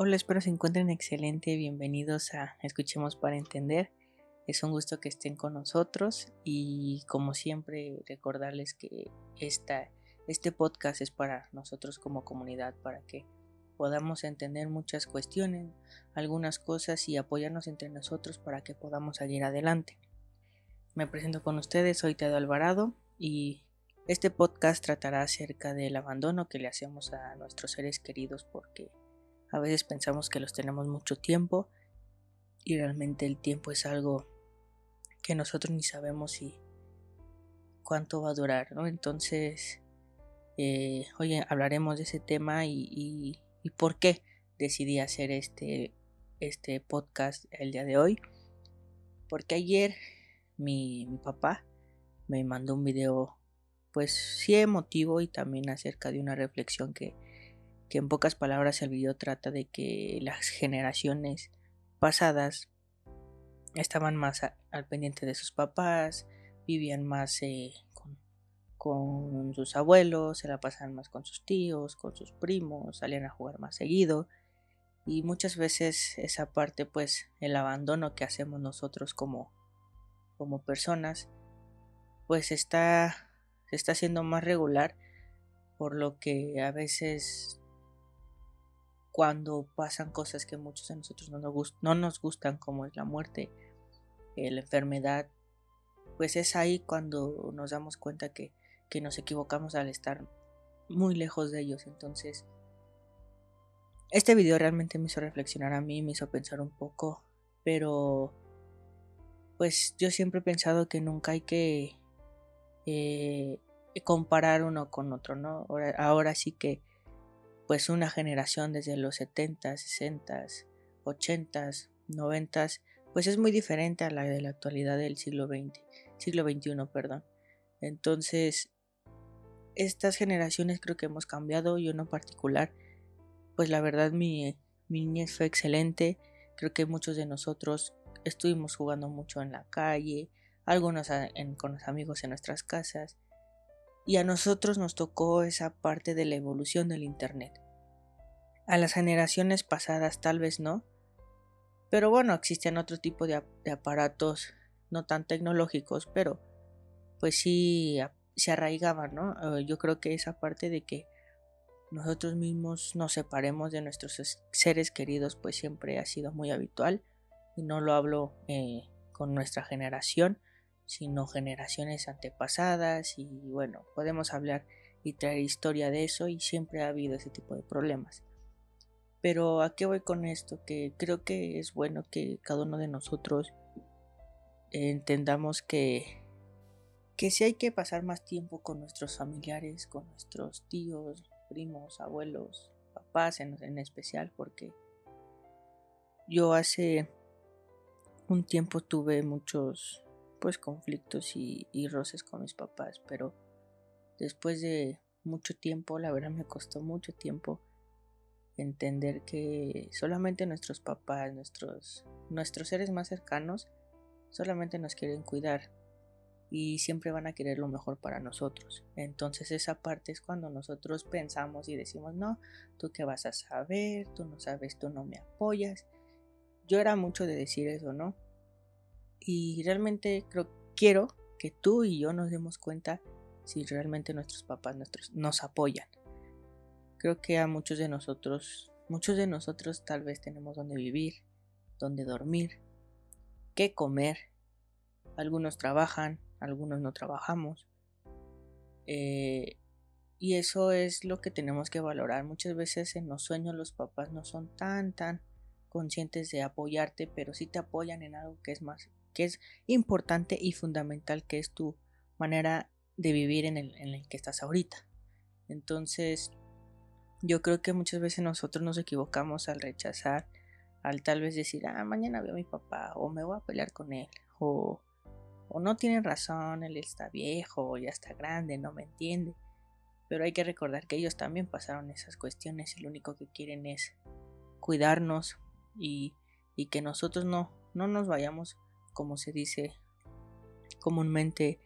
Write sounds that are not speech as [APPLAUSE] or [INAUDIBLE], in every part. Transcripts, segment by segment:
Hola, espero se encuentren excelente. Bienvenidos a Escuchemos para Entender. Es un gusto que estén con nosotros y como siempre recordarles que esta, este podcast es para nosotros como comunidad, para que podamos entender muchas cuestiones, algunas cosas y apoyarnos entre nosotros para que podamos salir adelante. Me presento con ustedes, soy Tedo Alvarado y este podcast tratará acerca del abandono que le hacemos a nuestros seres queridos porque a veces pensamos que los tenemos mucho tiempo y realmente el tiempo es algo que nosotros ni sabemos si cuánto va a durar, ¿no? Entonces, eh, hoy hablaremos de ese tema y, y, por qué decidí hacer este, este podcast el día de hoy. Porque ayer mi, mi papá me mandó un video, pues sí emotivo y también acerca de una reflexión que, que en pocas palabras el video trata de que las generaciones pasadas estaban más al pendiente de sus papás, vivían más eh, con, con, sus abuelos, se la pasaban más con sus tíos, con sus primos, salían a jugar más seguido. Y muchas veces esa parte pues el abandono que hacemos nosotros como, como personas pues está, está haciendo más regular por lo que a veces cuando pasan cosas que muchos de nosotros no nos, no nos gustan, como es la muerte, eh, la enfermedad, pues es ahí cuando nos damos cuenta que, que nos equivocamos al estar muy lejos de ellos. Entonces, este video realmente me hizo reflexionar a mí, me hizo pensar un poco, pero pues yo siempre he pensado que nunca hay que eh, comparar uno con otro, ¿no? Ahora sí que pues una generación desde los 70, 60, 80, 90, pues es muy diferente a la de la actualidad del siglo XX, siglo XXI, perdón. Entonces, estas generaciones creo que hemos cambiado, yo en particular, pues la verdad mi, mi niñez fue excelente, creo que muchos de nosotros estuvimos jugando mucho en la calle, algunos con los amigos en nuestras casas, y a nosotros nos tocó esa parte de la evolución del Internet. A las generaciones pasadas tal vez no, pero bueno, existen otro tipo de, aparatos no tan tecnológicos, pero pues sí se arraigaban, ¿no? Eh, yo creo que esa parte de que nosotros mismos nos separemos de nuestros seres queridos pues siempre ha sido muy habitual y no lo hablo eh, con nuestra generación sino generaciones antepasadas y bueno, podemos hablar y traer historia de eso y siempre ha habido ese tipo de problemas. Pero ¿a qué voy con esto? Que creo que es bueno que cada uno de nosotros entendamos que que si hay que pasar más tiempo con nuestros familiares, con nuestros tíos, primos, abuelos, papás en, en especial, porque yo hace un tiempo tuve muchos pues conflictos y, roces con mis papás, pero después de mucho tiempo, la verdad me costó mucho tiempo entender que solamente nuestros papás, nuestros, nuestros seres más cercanos, solamente nos quieren cuidar y siempre van a querer lo mejor para nosotros. Entonces esa parte es cuando nosotros pensamos y decimos, no, tú qué vas a saber, tú no sabes, tú no me apoyas. Yo era mucho de decir eso, ¿no? Y realmente creo, quiero que tú y yo nos demos cuenta si realmente nuestros papás nuestros, nos apoyan. Creo que a muchos de nosotros, muchos de nosotros tal vez tenemos donde vivir, donde dormir, qué comer. Algunos trabajan, algunos no trabajamos. Eh, y eso es lo que tenemos que valorar. Muchas veces en los sueños los papás no son tan, tan conscientes de apoyarte, pero sí te apoyan en algo que es más que es importante y fundamental, que es tu manera de vivir en el, en el que estás ahorita. Entonces, yo creo que muchas veces nosotros nos equivocamos al rechazar, al tal vez decir, ah, mañana veo a mi papá, o me voy a pelear con él, o, o no tiene razón, él está viejo, ya está grande, no me entiende. Pero hay que recordar que ellos también pasaron esas cuestiones y lo único que quieren es cuidarnos y, y que nosotros no, no nos vayamos como se dice comúnmente,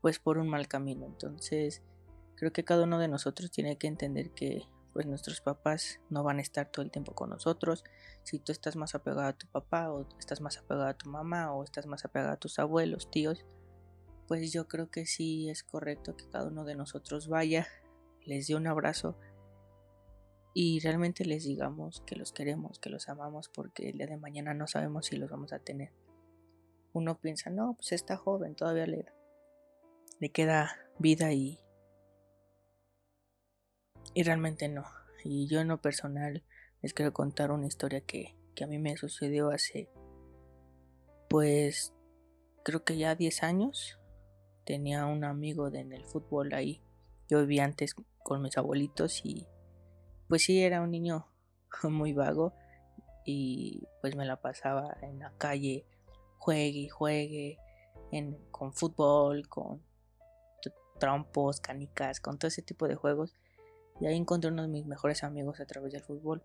pues por un mal camino. Entonces, creo que cada uno de nosotros tiene que entender que pues nuestros papás no van a estar todo el tiempo con nosotros. Si tú estás más apegado a tu papá o estás más apegado a tu mamá o estás más apegado a tus abuelos, tíos, pues yo creo que sí es correcto que cada uno de nosotros vaya, les dé un abrazo y realmente les digamos que los queremos, que los amamos porque el día de mañana no sabemos si los vamos a tener. Uno piensa, no, pues está joven, todavía le, le queda vida y, y realmente no. Y yo en lo personal les quiero contar una historia que, que a mí me sucedió hace, pues, creo que ya 10 años. Tenía un amigo de, en el fútbol ahí. Yo vivía antes con mis abuelitos y pues sí, era un niño [LAUGHS] muy vago y pues me la pasaba en la calle, juegue y juegue, en, con fútbol, con trompos, canicas, con todo ese tipo de juegos. Y ahí encontré uno de mis mejores amigos a través del fútbol.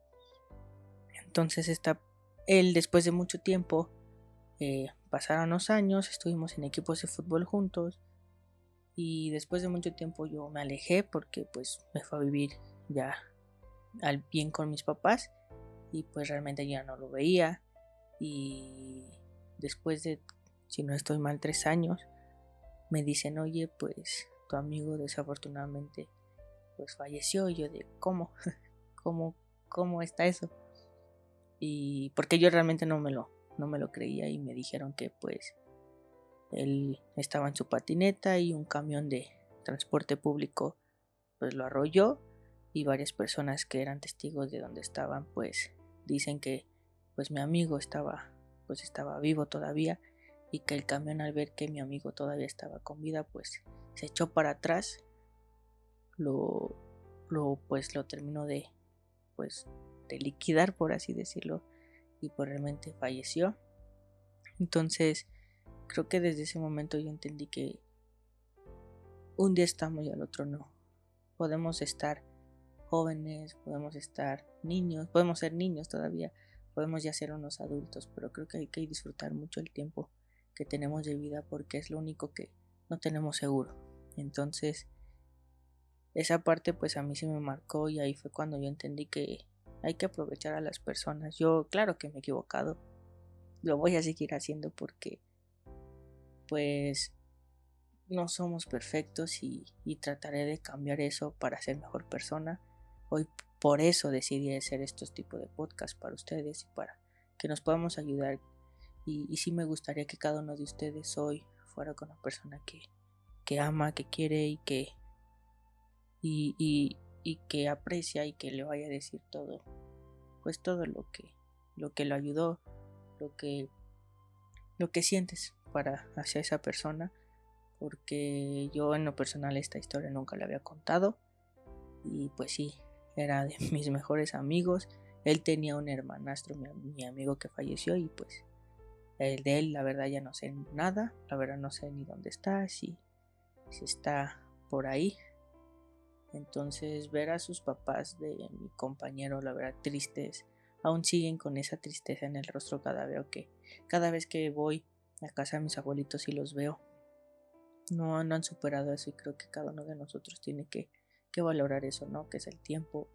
Entonces está, él después de mucho tiempo, eh, pasaron los años, estuvimos en equipos de fútbol juntos. Y después de mucho tiempo yo me alejé porque pues me fue a vivir ya al bien con mis papás y pues realmente ya no lo veía y después de si no estoy mal tres años me dicen oye pues tu amigo desafortunadamente pues falleció y yo de cómo [LAUGHS] cómo cómo está eso y porque yo realmente no me lo no me lo creía y me dijeron que pues él estaba en su patineta y un camión de transporte público pues lo arrolló y varias personas que eran testigos de donde estaban pues dicen que pues mi amigo estaba pues estaba vivo todavía y que el camión al ver que mi amigo todavía estaba con vida pues se echó para atrás lo lo pues lo terminó de pues de liquidar por así decirlo y pues realmente falleció entonces creo que desde ese momento yo entendí que un día estamos y al otro no podemos estar jóvenes, podemos estar niños, podemos ser niños todavía, podemos ya ser unos adultos, pero creo que hay que disfrutar mucho el tiempo que tenemos de vida porque es lo único que no tenemos seguro. Entonces, esa parte pues a mí sí me marcó y ahí fue cuando yo entendí que hay que aprovechar a las personas. Yo claro que me he equivocado, lo voy a seguir haciendo porque pues no somos perfectos y, y trataré de cambiar eso para ser mejor persona Hoy por eso decidí hacer estos tipos de podcasts para ustedes y para que nos podamos ayudar. Y, y sí me gustaría que cada uno de ustedes hoy fuera con una persona que, que ama, que quiere y que y, que aprecia y que le vaya a decir todo, pues todo lo que lo que lo ayudó, lo que lo que sientes para hacia esa persona, porque yo en lo personal esta historia nunca la había contado y pues sí, era de [LAUGHS] mis mejores amigos. Él tenía un hermanastro, mi, amigo que falleció y pues el de él la verdad ya no sé nada, la verdad no sé ni dónde está, si, si está por ahí. Entonces ver a sus papás de mi compañero, la verdad tristes, aún siguen con esa tristeza en el rostro cada vez que cada vez que voy a casa de mis abuelitos y los veo. No, no han superado eso y creo que cada uno de nosotros tiene que que valorar eso, ¿no? Que es el tiempo,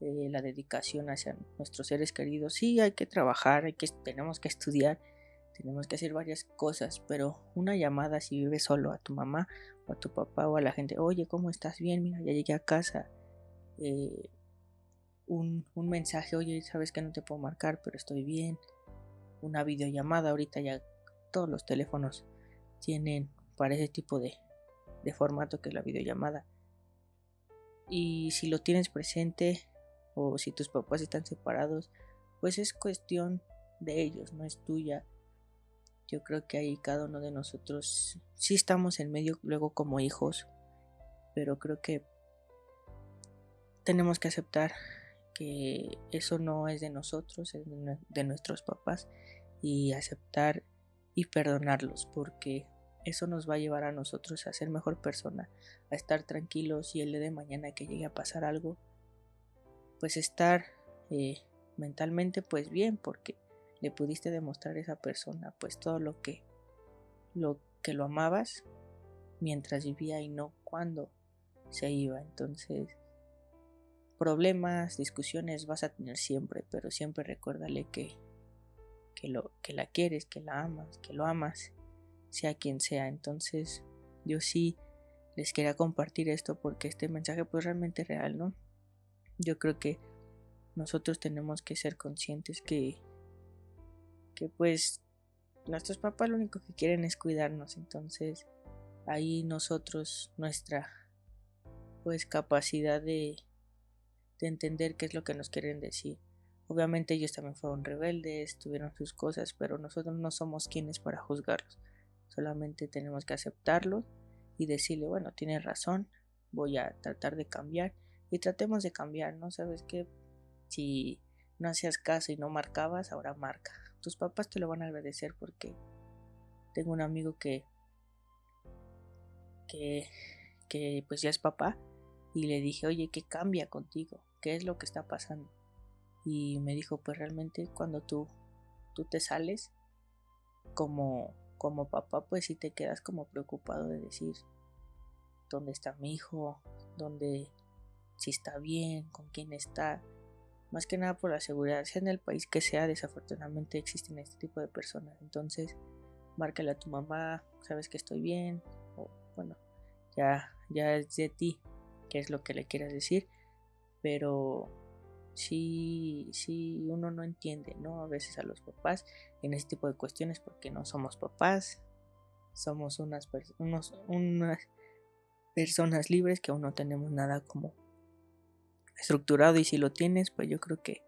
eh, la dedicación hacia nuestros seres queridos. Sí, hay que trabajar, hay que, tenemos que estudiar, tenemos que hacer varias cosas, pero una llamada si vives solo a tu mamá o a tu papá o a la gente, oye, ¿cómo estás bien? Mira, ya llegué a casa. Eh, un, un, mensaje, oye, sabes que no te puedo marcar, pero estoy bien. Una videollamada, ahorita ya todos los teléfonos tienen para ese tipo de, de formato que es la videollamada. Y si lo tienes presente o si tus papás están separados, pues es cuestión de ellos, no es tuya. Yo creo que ahí cada uno de nosotros sí estamos en medio luego como hijos, pero creo que tenemos que aceptar que eso no es de nosotros, es de nuestros papás y aceptar y perdonarlos porque eso nos va a llevar a nosotros a ser mejor persona, a estar tranquilos y el día de mañana que llegue a pasar algo, pues estar eh, mentalmente pues bien porque le pudiste demostrar a esa persona pues todo lo que lo que lo amabas mientras vivía y no cuando se iba entonces problemas, discusiones vas a tener siempre, pero siempre recuérdale que, que, lo, que la quieres, que la amas, que lo amas, sea quien sea. Entonces, yo sí les quería compartir esto porque este mensaje pues realmente real, ¿no? Yo creo que nosotros tenemos que ser conscientes que que pues nuestros papás lo único que quieren es cuidarnos, entonces ahí nosotros nuestra pues capacidad de, de entender qué es lo que nos quieren decir. Obviamente ellos también fueron rebeldes, tuvieron sus cosas, pero nosotros no somos quienes para juzgarlos. Solamente tenemos que aceptarlo y decirle, bueno, tienes razón, voy a tratar de cambiar y tratemos de cambiar, ¿no? Sabes que si no hacías caso y no marcabas, ahora marca. Tus papás te lo van a agradecer porque tengo un amigo que que que pues ya es papá y le dije, "Oye, ¿qué cambia contigo? ¿Qué es lo que está pasando?" Y me dijo, "Pues realmente cuando tú tú te sales como como papá, pues si te quedas como preocupado de decir dónde está mi hijo, dónde si está bien, con quién está." Más que nada por la seguridad, sea en el país que sea, desafortunadamente existen este tipo de personas. Entonces, márcale a tu mamá, sabes que estoy bien, o bueno, ya, ya es de ti, qué es lo que le quieras decir, pero sí, sí, uno no entiende, ¿no? A veces a los papás en este tipo de cuestiones porque no somos papás, somos unas, unos, unas personas libres que aún no tenemos nada como estructurado y si lo tienes, pues yo creo que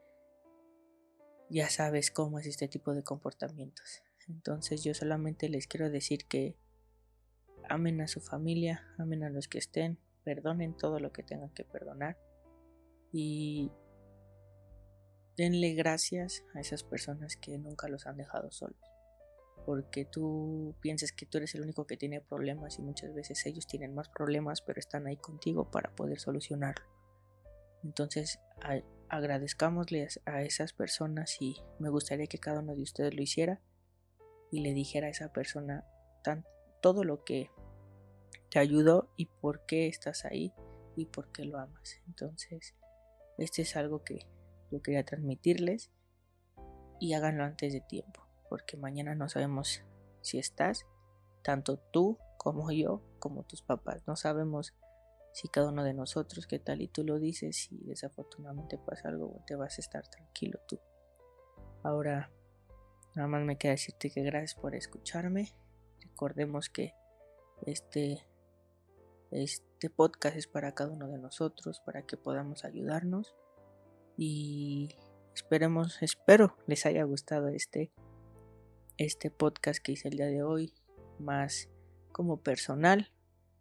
ya sabes cómo es este tipo de comportamientos. Entonces yo solamente les quiero decir que amen a su familia, amen a los que estén, perdonen todo lo que tengan que perdonar y denle gracias a esas personas que nunca los han dejado solos. Porque tú piensas que tú eres el único que tiene problemas y muchas veces ellos tienen más problemas pero están ahí contigo para poder solucionarlo. Entonces agradezcámosles a esas personas y me gustaría que cada uno de ustedes lo hiciera y le dijera a esa persona tan, todo lo que te ayudó y por qué estás ahí y por qué lo amas. Entonces, este es algo que yo quería transmitirles y háganlo antes de tiempo, porque mañana no sabemos si estás, tanto tú como yo, como tus papás, no sabemos si cada uno de nosotros, qué tal y tú lo dices y desafortunadamente pasa algo, te vas a estar tranquilo tú. Ahora, nada más me queda decirte que gracias por escucharme. Recordemos que este, este podcast es para cada uno de nosotros, para que podamos ayudarnos. Y esperemos, espero les haya gustado este, este podcast que hice el día de hoy, más como personal,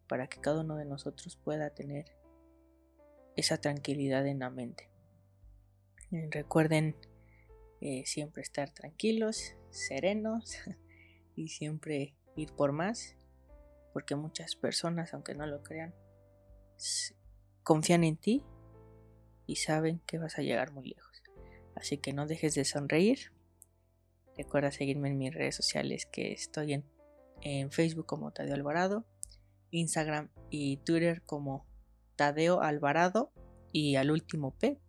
para que cada uno de nosotros pueda tener esa tranquilidad en la mente. Recuerden eh, siempre estar tranquilos, serenos [LAUGHS] y siempre ir por más, porque muchas personas, aunque no lo crean, confían en ti y saben que vas a llegar muy lejos. Así que no dejes de sonreír. Recuerda seguirme en mis redes sociales que estoy en, en Facebook como Tadeo Alvarado Instagram y Twitter como Tadeo Alvarado y al último P.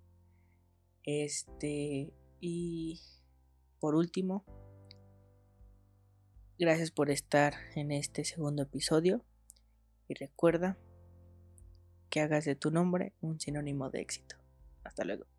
Este, y por último, gracias por estar en este segundo episodio y recuerda que hagas de tu nombre un sinónimo de éxito. Hasta luego.